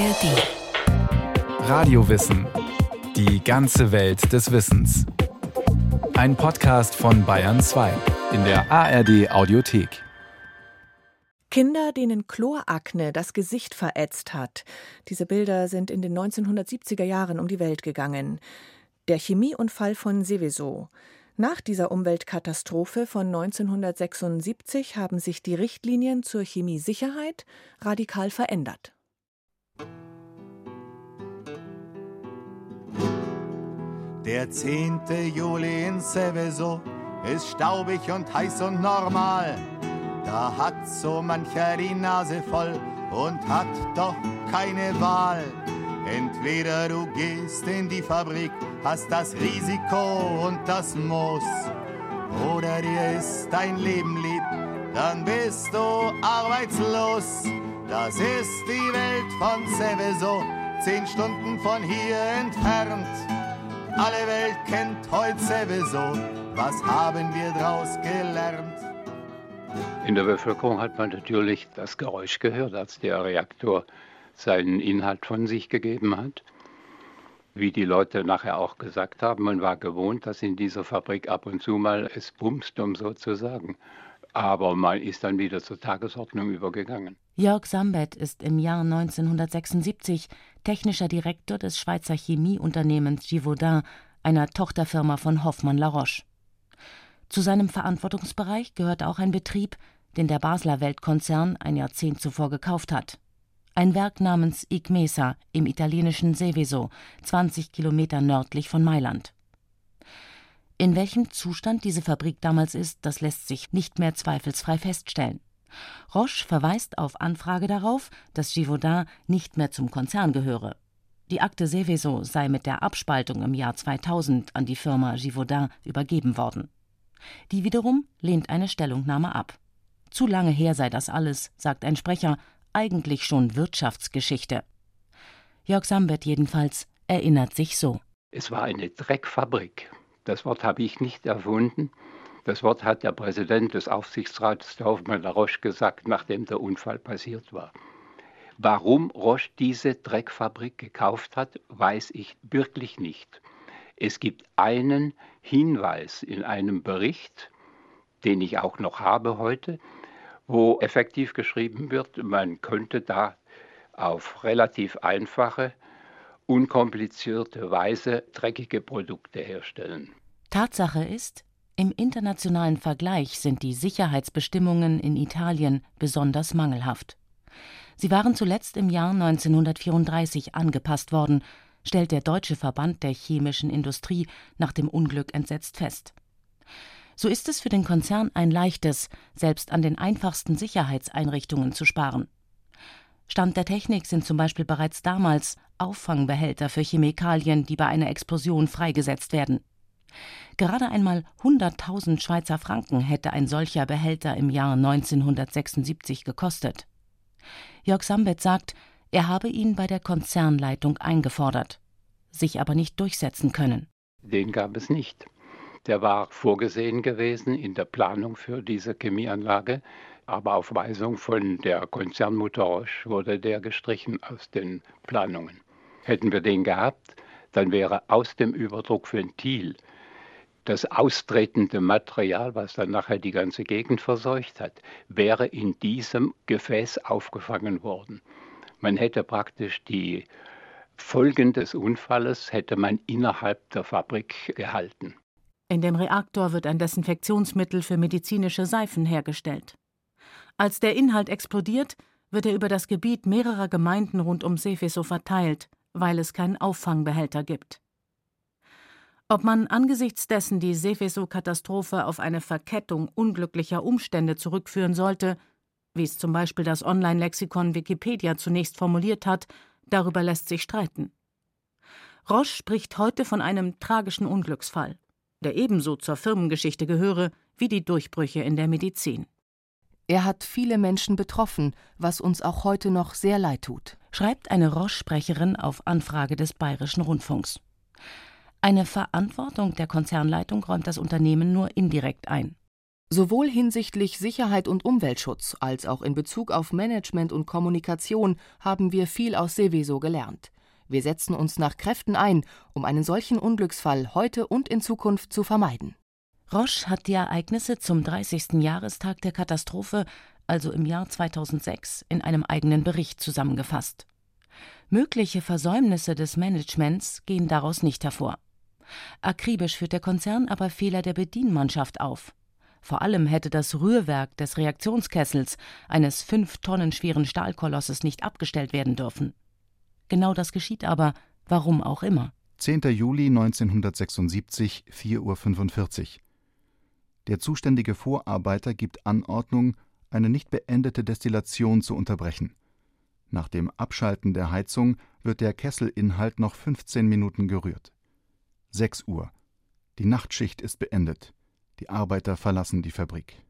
ARD. Radiowissen. Die ganze Welt des Wissens. Ein Podcast von Bayern 2 in der ARD Audiothek. Kinder, denen Chlorakne das Gesicht verätzt hat. Diese Bilder sind in den 1970er Jahren um die Welt gegangen. Der Chemieunfall von Seveso. Nach dieser Umweltkatastrophe von 1976 haben sich die Richtlinien zur Chemiesicherheit radikal verändert. Der 10. Juli in Seveso ist staubig und heiß und normal. Da hat so mancher die Nase voll und hat doch keine Wahl. Entweder du gehst in die Fabrik, hast das Risiko und das Muss, oder dir ist dein Leben lieb, dann bist du arbeitslos. Das ist die Welt von Seveso, zehn Stunden von hier entfernt. Alle Welt kennt heute Seveso, was haben wir draus gelernt? In der Bevölkerung hat man natürlich das Geräusch gehört, als der Reaktor seinen Inhalt von sich gegeben hat. Wie die Leute nachher auch gesagt haben, man war gewohnt, dass in dieser Fabrik ab und zu mal es bumst, um so zu sagen. Aber man ist dann wieder zur Tagesordnung übergegangen. Jörg Sambet ist im Jahr 1976 technischer Direktor des Schweizer Chemieunternehmens Givaudan, einer Tochterfirma von Hoffmann La Roche. Zu seinem Verantwortungsbereich gehört auch ein Betrieb, den der Basler Weltkonzern ein Jahrzehnt zuvor gekauft hat. Ein Werk namens Igmesa im italienischen Seveso, 20 Kilometer nördlich von Mailand. In welchem Zustand diese Fabrik damals ist, das lässt sich nicht mehr zweifelsfrei feststellen. Roche verweist auf Anfrage darauf, dass Givaudan nicht mehr zum Konzern gehöre. Die Akte Seveso sei mit der Abspaltung im Jahr 2000 an die Firma Givaudan übergeben worden. Die wiederum lehnt eine Stellungnahme ab. Zu lange her sei das alles, sagt ein Sprecher, eigentlich schon Wirtschaftsgeschichte. Jörg Sambert jedenfalls erinnert sich so. Es war eine Dreckfabrik. Das Wort habe ich nicht erfunden. Das Wort hat der Präsident des Aufsichtsrats, der Hoffmann Roche, gesagt, nachdem der Unfall passiert war. Warum Roche diese Dreckfabrik gekauft hat, weiß ich wirklich nicht. Es gibt einen Hinweis in einem Bericht, den ich auch noch habe heute, wo effektiv geschrieben wird, man könnte da auf relativ einfache, unkomplizierte Weise dreckige Produkte herstellen. Tatsache ist, im internationalen Vergleich sind die Sicherheitsbestimmungen in Italien besonders mangelhaft. Sie waren zuletzt im Jahr 1934 angepasst worden, stellt der Deutsche Verband der chemischen Industrie nach dem Unglück entsetzt fest. So ist es für den Konzern ein leichtes, selbst an den einfachsten Sicherheitseinrichtungen zu sparen. Stand der Technik sind zum Beispiel bereits damals Auffangbehälter für Chemikalien, die bei einer Explosion freigesetzt werden. Gerade einmal 100.000 Schweizer Franken hätte ein solcher Behälter im Jahr 1976 gekostet. Jörg Sambet sagt, er habe ihn bei der Konzernleitung eingefordert, sich aber nicht durchsetzen können. Den gab es nicht. Der war vorgesehen gewesen in der Planung für diese Chemieanlage, aber auf Weisung von der Konzernmutter Roche wurde der gestrichen aus den Planungen. Hätten wir den gehabt, dann wäre aus dem Überdruckventil das austretende Material, was dann nachher die ganze Gegend verseucht hat, wäre in diesem Gefäß aufgefangen worden. Man hätte praktisch die Folgen des Unfalles hätte man innerhalb der Fabrik gehalten. In dem Reaktor wird ein Desinfektionsmittel für medizinische Seifen hergestellt. Als der Inhalt explodiert, wird er über das Gebiet mehrerer Gemeinden rund um Seveso verteilt, weil es keinen Auffangbehälter gibt. Ob man angesichts dessen die Seveso-Katastrophe auf eine Verkettung unglücklicher Umstände zurückführen sollte, wie es zum Beispiel das Online-Lexikon Wikipedia zunächst formuliert hat, darüber lässt sich streiten. Roche spricht heute von einem tragischen Unglücksfall der ebenso zur Firmengeschichte gehöre wie die Durchbrüche in der Medizin. Er hat viele Menschen betroffen, was uns auch heute noch sehr leid tut, schreibt eine Roche-Sprecherin auf Anfrage des Bayerischen Rundfunks. Eine Verantwortung der Konzernleitung räumt das Unternehmen nur indirekt ein. Sowohl hinsichtlich Sicherheit und Umweltschutz als auch in Bezug auf Management und Kommunikation haben wir viel aus Seveso gelernt. Wir setzen uns nach Kräften ein, um einen solchen Unglücksfall heute und in Zukunft zu vermeiden. Roche hat die Ereignisse zum 30. Jahrestag der Katastrophe, also im Jahr 2006, in einem eigenen Bericht zusammengefasst. Mögliche Versäumnisse des Managements gehen daraus nicht hervor. Akribisch führt der Konzern aber Fehler der Bedienmannschaft auf. Vor allem hätte das Rührwerk des Reaktionskessels eines fünf Tonnen schweren Stahlkolosses nicht abgestellt werden dürfen. Genau das geschieht aber, warum auch immer. 10. Juli 1976, 4.45 Uhr. Der zuständige Vorarbeiter gibt Anordnung, eine nicht beendete Destillation zu unterbrechen. Nach dem Abschalten der Heizung wird der Kesselinhalt noch 15 Minuten gerührt. 6 Uhr. Die Nachtschicht ist beendet. Die Arbeiter verlassen die Fabrik.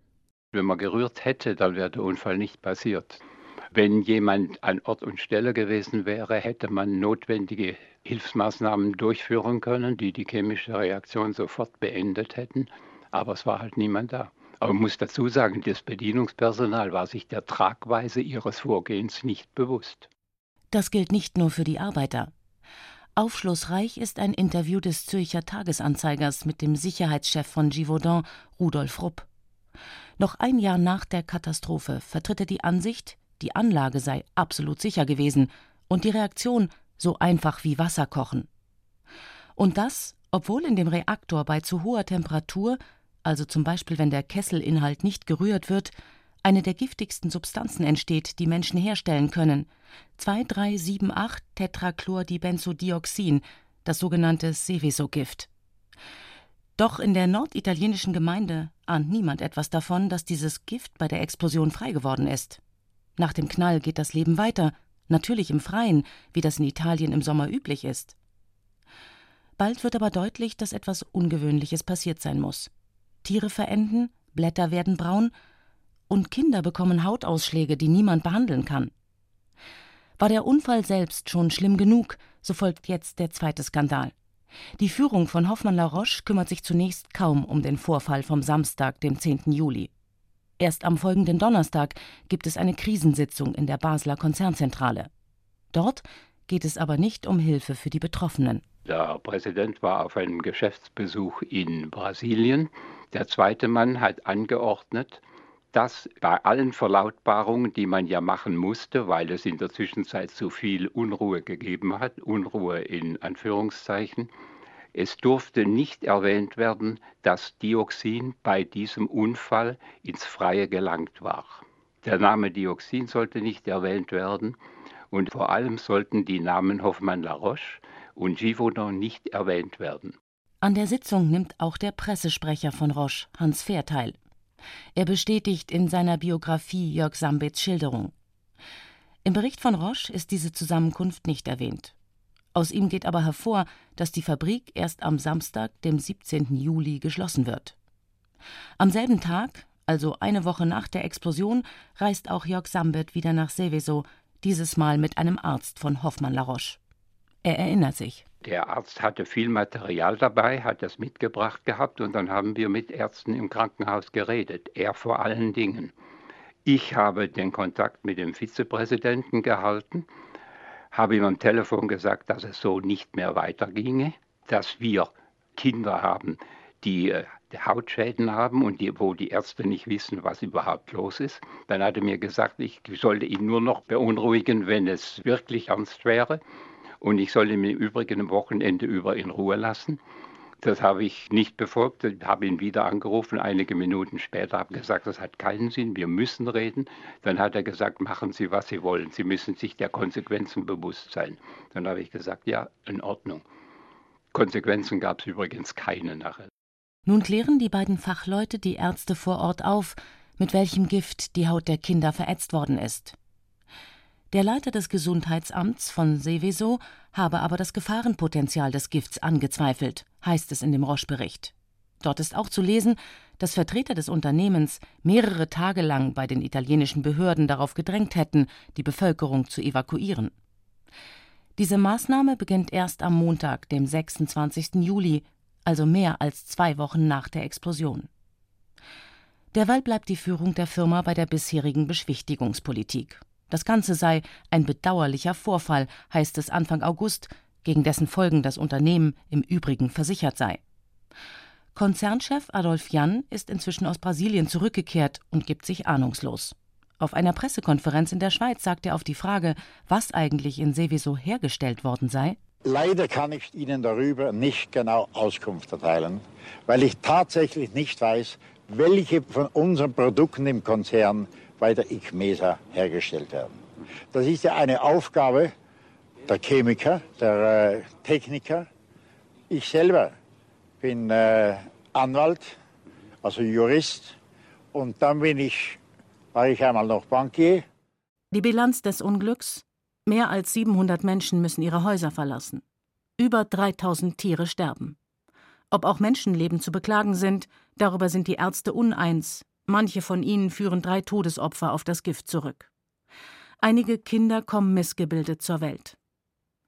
Wenn man gerührt hätte, dann wäre der Unfall nicht passiert. Wenn jemand an Ort und Stelle gewesen wäre, hätte man notwendige Hilfsmaßnahmen durchführen können, die die chemische Reaktion sofort beendet hätten. Aber es war halt niemand da. Aber man muss dazu sagen, das Bedienungspersonal war sich der Tragweise ihres Vorgehens nicht bewusst. Das gilt nicht nur für die Arbeiter. Aufschlussreich ist ein Interview des Zürcher Tagesanzeigers mit dem Sicherheitschef von Givaudan, Rudolf Rupp. Noch ein Jahr nach der Katastrophe vertritt er die Ansicht, die Anlage sei absolut sicher gewesen und die Reaktion so einfach wie Wasser kochen. Und das, obwohl in dem Reaktor bei zu hoher Temperatur, also zum Beispiel wenn der Kesselinhalt nicht gerührt wird, eine der giftigsten Substanzen entsteht, die Menschen herstellen können: 2,378-Tetrachlordibenzodioxin, das sogenannte Seveso-Gift. Doch in der norditalienischen Gemeinde ahnt niemand etwas davon, dass dieses Gift bei der Explosion frei geworden ist. Nach dem Knall geht das Leben weiter, natürlich im Freien, wie das in Italien im Sommer üblich ist. Bald wird aber deutlich, dass etwas Ungewöhnliches passiert sein muss. Tiere verenden, Blätter werden braun und Kinder bekommen Hautausschläge, die niemand behandeln kann. War der Unfall selbst schon schlimm genug, so folgt jetzt der zweite Skandal. Die Führung von Hoffmann La Roche kümmert sich zunächst kaum um den Vorfall vom Samstag, dem 10. Juli. Erst am folgenden Donnerstag gibt es eine Krisensitzung in der Basler Konzernzentrale. Dort geht es aber nicht um Hilfe für die Betroffenen. Der Präsident war auf einem Geschäftsbesuch in Brasilien. Der zweite Mann hat angeordnet, dass bei allen Verlautbarungen, die man ja machen musste, weil es in der Zwischenzeit zu viel Unruhe gegeben hat, Unruhe in Anführungszeichen, es durfte nicht erwähnt werden, dass Dioxin bei diesem Unfall ins Freie gelangt war. Der Name Dioxin sollte nicht erwähnt werden und vor allem sollten die Namen Hoffmann-La Roche und Givaudan nicht erwähnt werden. An der Sitzung nimmt auch der Pressesprecher von Roche, Hans Fehr, teil. Er bestätigt in seiner Biografie Jörg Sambits Schilderung. Im Bericht von Roche ist diese Zusammenkunft nicht erwähnt. Aus ihm geht aber hervor, dass die Fabrik erst am Samstag, dem 17. Juli, geschlossen wird. Am selben Tag, also eine Woche nach der Explosion, reist auch Jörg Sambet wieder nach Seveso, dieses Mal mit einem Arzt von Hoffmann-La Roche. Er erinnert sich. Der Arzt hatte viel Material dabei, hat das mitgebracht gehabt und dann haben wir mit Ärzten im Krankenhaus geredet. Er vor allen Dingen. Ich habe den Kontakt mit dem Vizepräsidenten gehalten habe ihm am Telefon gesagt, dass es so nicht mehr weiterginge, dass wir Kinder haben, die äh, Hautschäden haben und die, wo die Ärzte nicht wissen, was überhaupt los ist. Dann hat er mir gesagt, ich sollte ihn nur noch beunruhigen, wenn es wirklich ernst wäre. Und ich soll ihn im Übrigen Wochenende über in Ruhe lassen. Das habe ich nicht befolgt, habe ihn wieder angerufen, einige Minuten später, habe gesagt, das hat keinen Sinn, wir müssen reden. Dann hat er gesagt, machen Sie, was Sie wollen, Sie müssen sich der Konsequenzen bewusst sein. Dann habe ich gesagt, ja, in Ordnung. Konsequenzen gab es übrigens keine nachher. Nun klären die beiden Fachleute die Ärzte vor Ort auf, mit welchem Gift die Haut der Kinder verätzt worden ist. Der Leiter des Gesundheitsamts von Seveso habe aber das Gefahrenpotenzial des Gifts angezweifelt, heißt es in dem Roche-Bericht. Dort ist auch zu lesen, dass Vertreter des Unternehmens mehrere Tage lang bei den italienischen Behörden darauf gedrängt hätten, die Bevölkerung zu evakuieren. Diese Maßnahme beginnt erst am Montag, dem 26. Juli, also mehr als zwei Wochen nach der Explosion. Derweil bleibt die Führung der Firma bei der bisherigen Beschwichtigungspolitik. Das Ganze sei ein bedauerlicher Vorfall, heißt es Anfang August, gegen dessen Folgen das Unternehmen im Übrigen versichert sei. Konzernchef Adolf Jan ist inzwischen aus Brasilien zurückgekehrt und gibt sich ahnungslos. Auf einer Pressekonferenz in der Schweiz sagt er auf die Frage, was eigentlich in Seveso hergestellt worden sei. Leider kann ich Ihnen darüber nicht genau Auskunft erteilen, weil ich tatsächlich nicht weiß, welche von unseren Produkten im Konzern bei der ICMESA hergestellt werden. Das ist ja eine Aufgabe der Chemiker, der äh, Techniker. Ich selber bin äh, Anwalt, also Jurist. Und dann bin ich, war ich einmal noch Bankier. Die Bilanz des Unglücks? Mehr als 700 Menschen müssen ihre Häuser verlassen. Über 3000 Tiere sterben. Ob auch Menschenleben zu beklagen sind, darüber sind die Ärzte uneins. Manche von ihnen führen drei Todesopfer auf das Gift zurück. Einige Kinder kommen missgebildet zur Welt.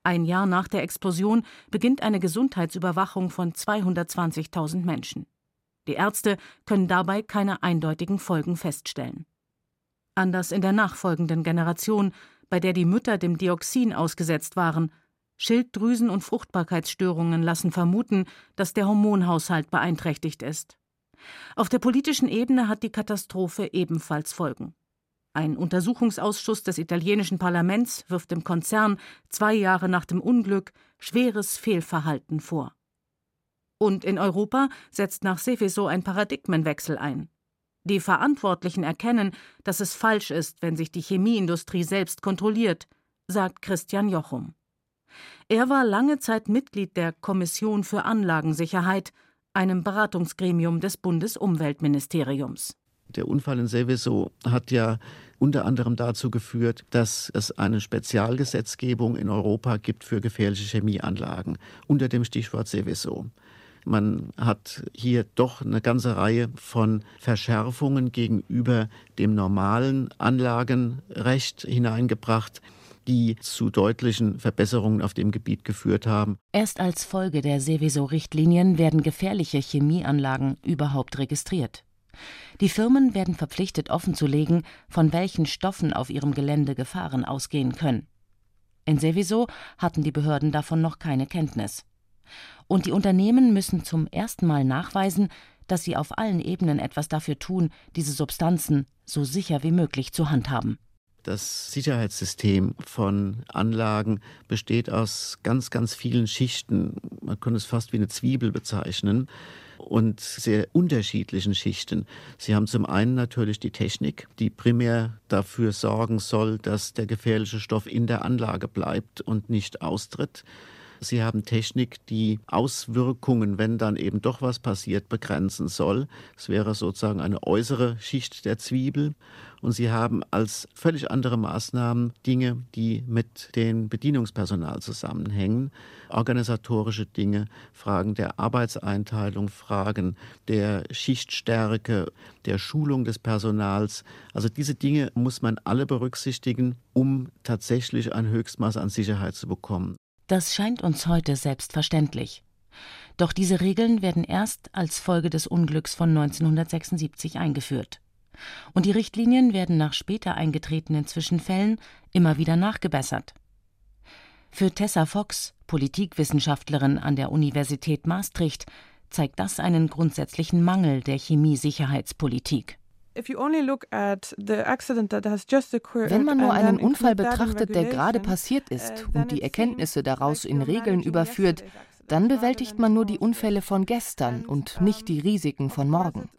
Ein Jahr nach der Explosion beginnt eine Gesundheitsüberwachung von 220.000 Menschen. Die Ärzte können dabei keine eindeutigen Folgen feststellen. Anders in der nachfolgenden Generation, bei der die Mütter dem Dioxin ausgesetzt waren. Schilddrüsen- und Fruchtbarkeitsstörungen lassen vermuten, dass der Hormonhaushalt beeinträchtigt ist. Auf der politischen Ebene hat die Katastrophe ebenfalls Folgen. Ein Untersuchungsausschuss des italienischen Parlaments wirft dem Konzern zwei Jahre nach dem Unglück schweres Fehlverhalten vor. Und in Europa setzt nach Seveso ein Paradigmenwechsel ein. Die Verantwortlichen erkennen, dass es falsch ist, wenn sich die Chemieindustrie selbst kontrolliert, sagt Christian Jochum. Er war lange Zeit Mitglied der Kommission für Anlagensicherheit, einem Beratungsgremium des Bundesumweltministeriums. Der Unfall in Seveso hat ja unter anderem dazu geführt, dass es eine Spezialgesetzgebung in Europa gibt für gefährliche Chemieanlagen unter dem Stichwort Seveso. Man hat hier doch eine ganze Reihe von Verschärfungen gegenüber dem normalen Anlagenrecht hineingebracht die zu deutlichen Verbesserungen auf dem Gebiet geführt haben. Erst als Folge der Seveso-Richtlinien werden gefährliche Chemieanlagen überhaupt registriert. Die Firmen werden verpflichtet offenzulegen, von welchen Stoffen auf ihrem Gelände Gefahren ausgehen können. In Seveso hatten die Behörden davon noch keine Kenntnis. Und die Unternehmen müssen zum ersten Mal nachweisen, dass sie auf allen Ebenen etwas dafür tun, diese Substanzen so sicher wie möglich zu handhaben. Das Sicherheitssystem von Anlagen besteht aus ganz, ganz vielen Schichten. Man könnte es fast wie eine Zwiebel bezeichnen und sehr unterschiedlichen Schichten. Sie haben zum einen natürlich die Technik, die primär dafür sorgen soll, dass der gefährliche Stoff in der Anlage bleibt und nicht austritt. Sie haben Technik, die Auswirkungen, wenn dann eben doch was passiert, begrenzen soll. Es wäre sozusagen eine äußere Schicht der Zwiebel. Und sie haben als völlig andere Maßnahmen Dinge, die mit dem Bedienungspersonal zusammenhängen, organisatorische Dinge, Fragen der Arbeitseinteilung, Fragen der Schichtstärke, der Schulung des Personals. Also diese Dinge muss man alle berücksichtigen, um tatsächlich ein Höchstmaß an Sicherheit zu bekommen. Das scheint uns heute selbstverständlich. Doch diese Regeln werden erst als Folge des Unglücks von 1976 eingeführt. Und die Richtlinien werden nach später eingetretenen Zwischenfällen immer wieder nachgebessert. Für Tessa Fox, Politikwissenschaftlerin an der Universität Maastricht, zeigt das einen grundsätzlichen Mangel der Chemiesicherheitspolitik. Wenn man nur einen Unfall betrachtet, der gerade passiert ist, uh, und die Erkenntnisse daraus in Regeln überführt, dann bewältigt man nur die Unfälle von gestern und nicht die Risiken von morgen.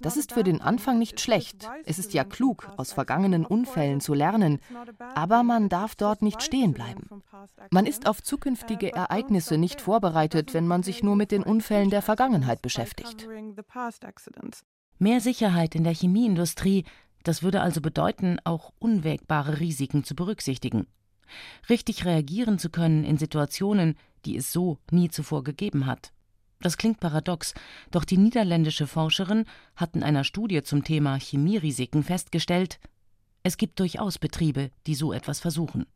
Das ist für den Anfang nicht schlecht. Es ist ja klug, aus vergangenen Unfällen zu lernen, aber man darf dort nicht stehen bleiben. Man ist auf zukünftige Ereignisse nicht vorbereitet, wenn man sich nur mit den Unfällen der Vergangenheit beschäftigt. Mehr Sicherheit in der Chemieindustrie, das würde also bedeuten, auch unwägbare Risiken zu berücksichtigen. Richtig reagieren zu können in Situationen, die es so nie zuvor gegeben hat. Das klingt paradox, doch die niederländische Forscherin hat in einer Studie zum Thema Chemierisiken festgestellt, es gibt durchaus Betriebe, die so etwas versuchen.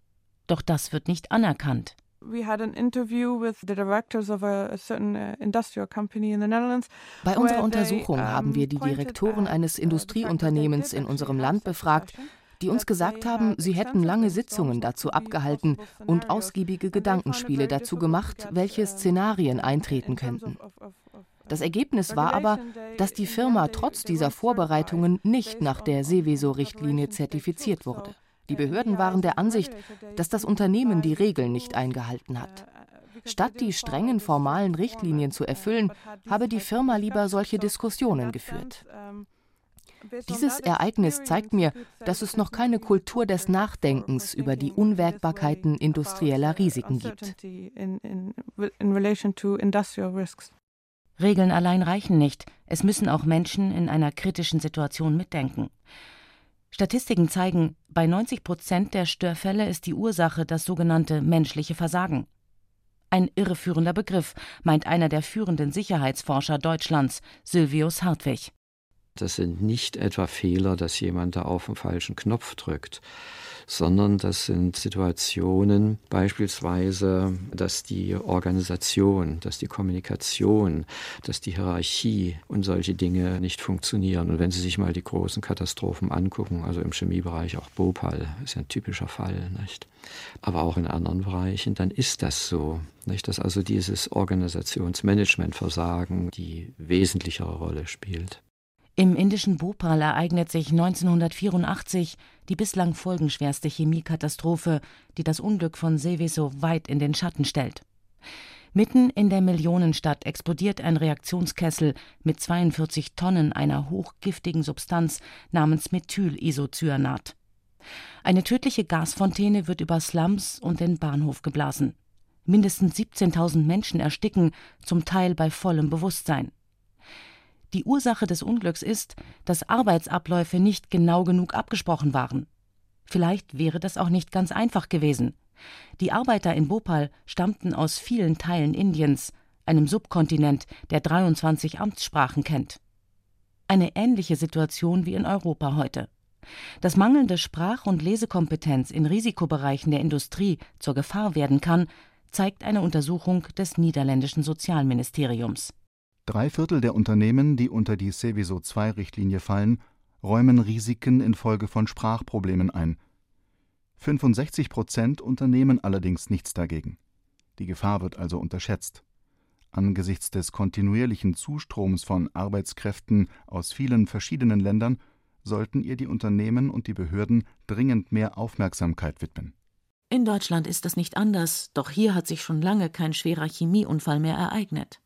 Doch das wird nicht anerkannt. We had an interview with the directors of a, a certain uh, industrial company in the Netherlands. Bei unserer Untersuchung haben wir die Direktoren eines Industrieunternehmens in unserem Land befragt, die uns gesagt haben, sie hätten lange Sitzungen dazu abgehalten und ausgiebige Gedankenspiele dazu gemacht, welche Szenarien eintreten könnten. Das Ergebnis war aber, dass die Firma trotz dieser Vorbereitungen nicht nach der Seveso-Richtlinie zertifiziert wurde. Die Behörden waren der Ansicht, dass das Unternehmen die Regeln nicht eingehalten hat. Statt die strengen formalen Richtlinien zu erfüllen, habe die Firma lieber solche Diskussionen geführt. Dieses Ereignis zeigt mir, dass es noch keine Kultur des Nachdenkens über die Unwägbarkeiten industrieller Risiken gibt. Regeln allein reichen nicht, es müssen auch Menschen in einer kritischen Situation mitdenken. Statistiken zeigen, bei 90 Prozent der Störfälle ist die Ursache das sogenannte menschliche Versagen. Ein irreführender Begriff, meint einer der führenden Sicherheitsforscher Deutschlands, Sylvius Hartwig. Das sind nicht etwa Fehler, dass jemand da auf den falschen Knopf drückt, sondern das sind Situationen, beispielsweise, dass die Organisation, dass die Kommunikation, dass die Hierarchie und solche Dinge nicht funktionieren. Und wenn Sie sich mal die großen Katastrophen angucken, also im Chemiebereich auch Bhopal, ist ein typischer Fall, nicht? aber auch in anderen Bereichen, dann ist das so, nicht? dass also dieses Organisationsmanagementversagen die wesentlichere Rolle spielt. Im indischen Bhopal ereignet sich 1984 die bislang folgenschwerste Chemiekatastrophe, die das Unglück von Seveso weit in den Schatten stellt. Mitten in der Millionenstadt explodiert ein Reaktionskessel mit 42 Tonnen einer hochgiftigen Substanz namens Methylisocyanat. Eine tödliche Gasfontäne wird über Slums und den Bahnhof geblasen. Mindestens 17.000 Menschen ersticken, zum Teil bei vollem Bewusstsein. Die Ursache des Unglücks ist, dass Arbeitsabläufe nicht genau genug abgesprochen waren. Vielleicht wäre das auch nicht ganz einfach gewesen. Die Arbeiter in Bhopal stammten aus vielen Teilen Indiens, einem Subkontinent, der 23 Amtssprachen kennt. Eine ähnliche Situation wie in Europa heute. Dass mangelnde Sprach- und Lesekompetenz in Risikobereichen der Industrie zur Gefahr werden kann, zeigt eine Untersuchung des niederländischen Sozialministeriums. Drei Viertel der Unternehmen, die unter die Seveso II-Richtlinie fallen, räumen Risiken infolge von Sprachproblemen ein. 65 Prozent unternehmen allerdings nichts dagegen. Die Gefahr wird also unterschätzt. Angesichts des kontinuierlichen Zustroms von Arbeitskräften aus vielen verschiedenen Ländern sollten ihr die Unternehmen und die Behörden dringend mehr Aufmerksamkeit widmen. In Deutschland ist das nicht anders, doch hier hat sich schon lange kein schwerer Chemieunfall mehr ereignet.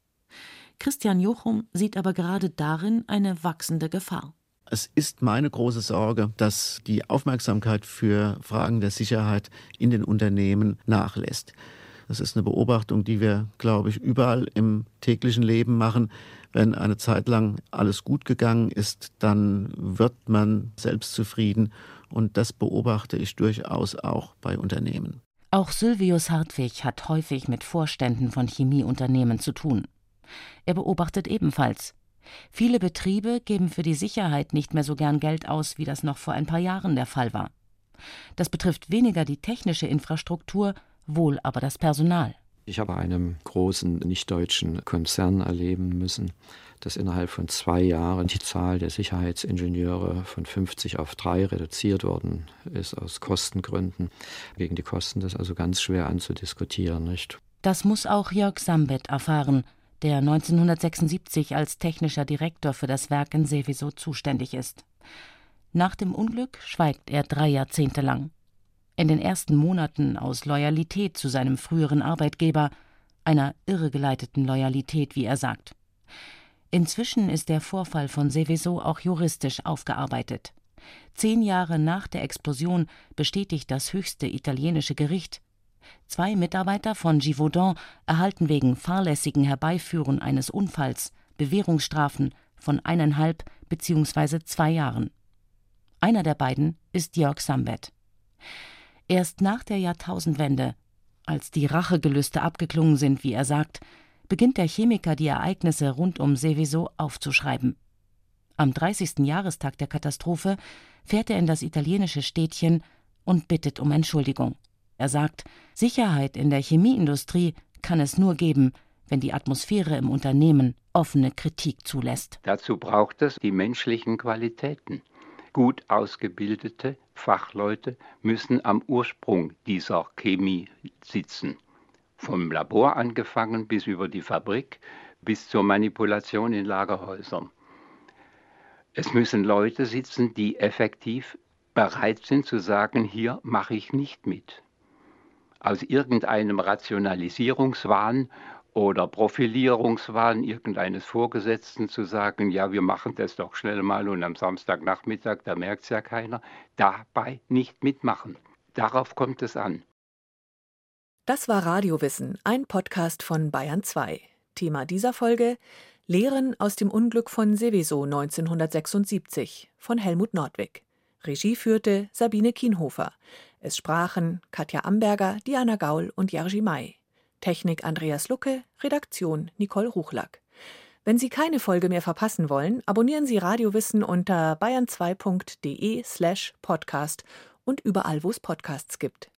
Christian Jochum sieht aber gerade darin eine wachsende Gefahr. Es ist meine große Sorge, dass die Aufmerksamkeit für Fragen der Sicherheit in den Unternehmen nachlässt. Das ist eine Beobachtung, die wir, glaube ich, überall im täglichen Leben machen. Wenn eine Zeit lang alles gut gegangen ist, dann wird man selbstzufrieden. Und das beobachte ich durchaus auch bei Unternehmen. Auch Sylvius Hartwig hat häufig mit Vorständen von Chemieunternehmen zu tun. Er beobachtet ebenfalls, viele Betriebe geben für die Sicherheit nicht mehr so gern Geld aus, wie das noch vor ein paar Jahren der Fall war. Das betrifft weniger die technische Infrastruktur, wohl aber das Personal. Ich habe einem großen nichtdeutschen Konzern erleben müssen, dass innerhalb von zwei Jahren die Zahl der Sicherheitsingenieure von 50 auf drei reduziert worden ist aus Kostengründen. Gegen die Kosten das also ganz schwer anzudiskutieren, nicht? Das muss auch Jörg Sambet erfahren, der 1976 als technischer Direktor für das Werk in Seveso zuständig ist. Nach dem Unglück schweigt er drei Jahrzehnte lang. In den ersten Monaten aus Loyalität zu seinem früheren Arbeitgeber, einer irregeleiteten Loyalität, wie er sagt. Inzwischen ist der Vorfall von Seveso auch juristisch aufgearbeitet. Zehn Jahre nach der Explosion bestätigt das höchste italienische Gericht, Zwei Mitarbeiter von Givaudan erhalten wegen fahrlässigen Herbeiführen eines Unfalls Bewährungsstrafen von eineinhalb bzw. zwei Jahren. Einer der beiden ist Jörg Sambet. Erst nach der Jahrtausendwende, als die Rachegelüste abgeklungen sind, wie er sagt, beginnt der Chemiker die Ereignisse rund um Seveso aufzuschreiben. Am 30. Jahrestag der Katastrophe fährt er in das italienische Städtchen und bittet um Entschuldigung. Er sagt, Sicherheit in der Chemieindustrie kann es nur geben, wenn die Atmosphäre im Unternehmen offene Kritik zulässt. Dazu braucht es die menschlichen Qualitäten. Gut ausgebildete Fachleute müssen am Ursprung dieser Chemie sitzen. Vom Labor angefangen bis über die Fabrik bis zur Manipulation in Lagerhäusern. Es müssen Leute sitzen, die effektiv bereit sind zu sagen, hier mache ich nicht mit. Aus irgendeinem Rationalisierungswahn oder Profilierungswahn irgendeines Vorgesetzten zu sagen, ja, wir machen das doch schnell mal und am Samstagnachmittag, da merkt es ja keiner, dabei nicht mitmachen. Darauf kommt es an. Das war Radiowissen, ein Podcast von Bayern 2. Thema dieser Folge Lehren aus dem Unglück von Seveso 1976 von Helmut Nordwig. Regie führte Sabine Kienhofer. Es sprachen Katja Amberger, Diana Gaul und Jerzy May. Technik Andreas Lucke, Redaktion Nicole Ruchlack. Wenn Sie keine Folge mehr verpassen wollen, abonnieren Sie Radiowissen unter bayern2.de slash podcast und überall, wo es Podcasts gibt.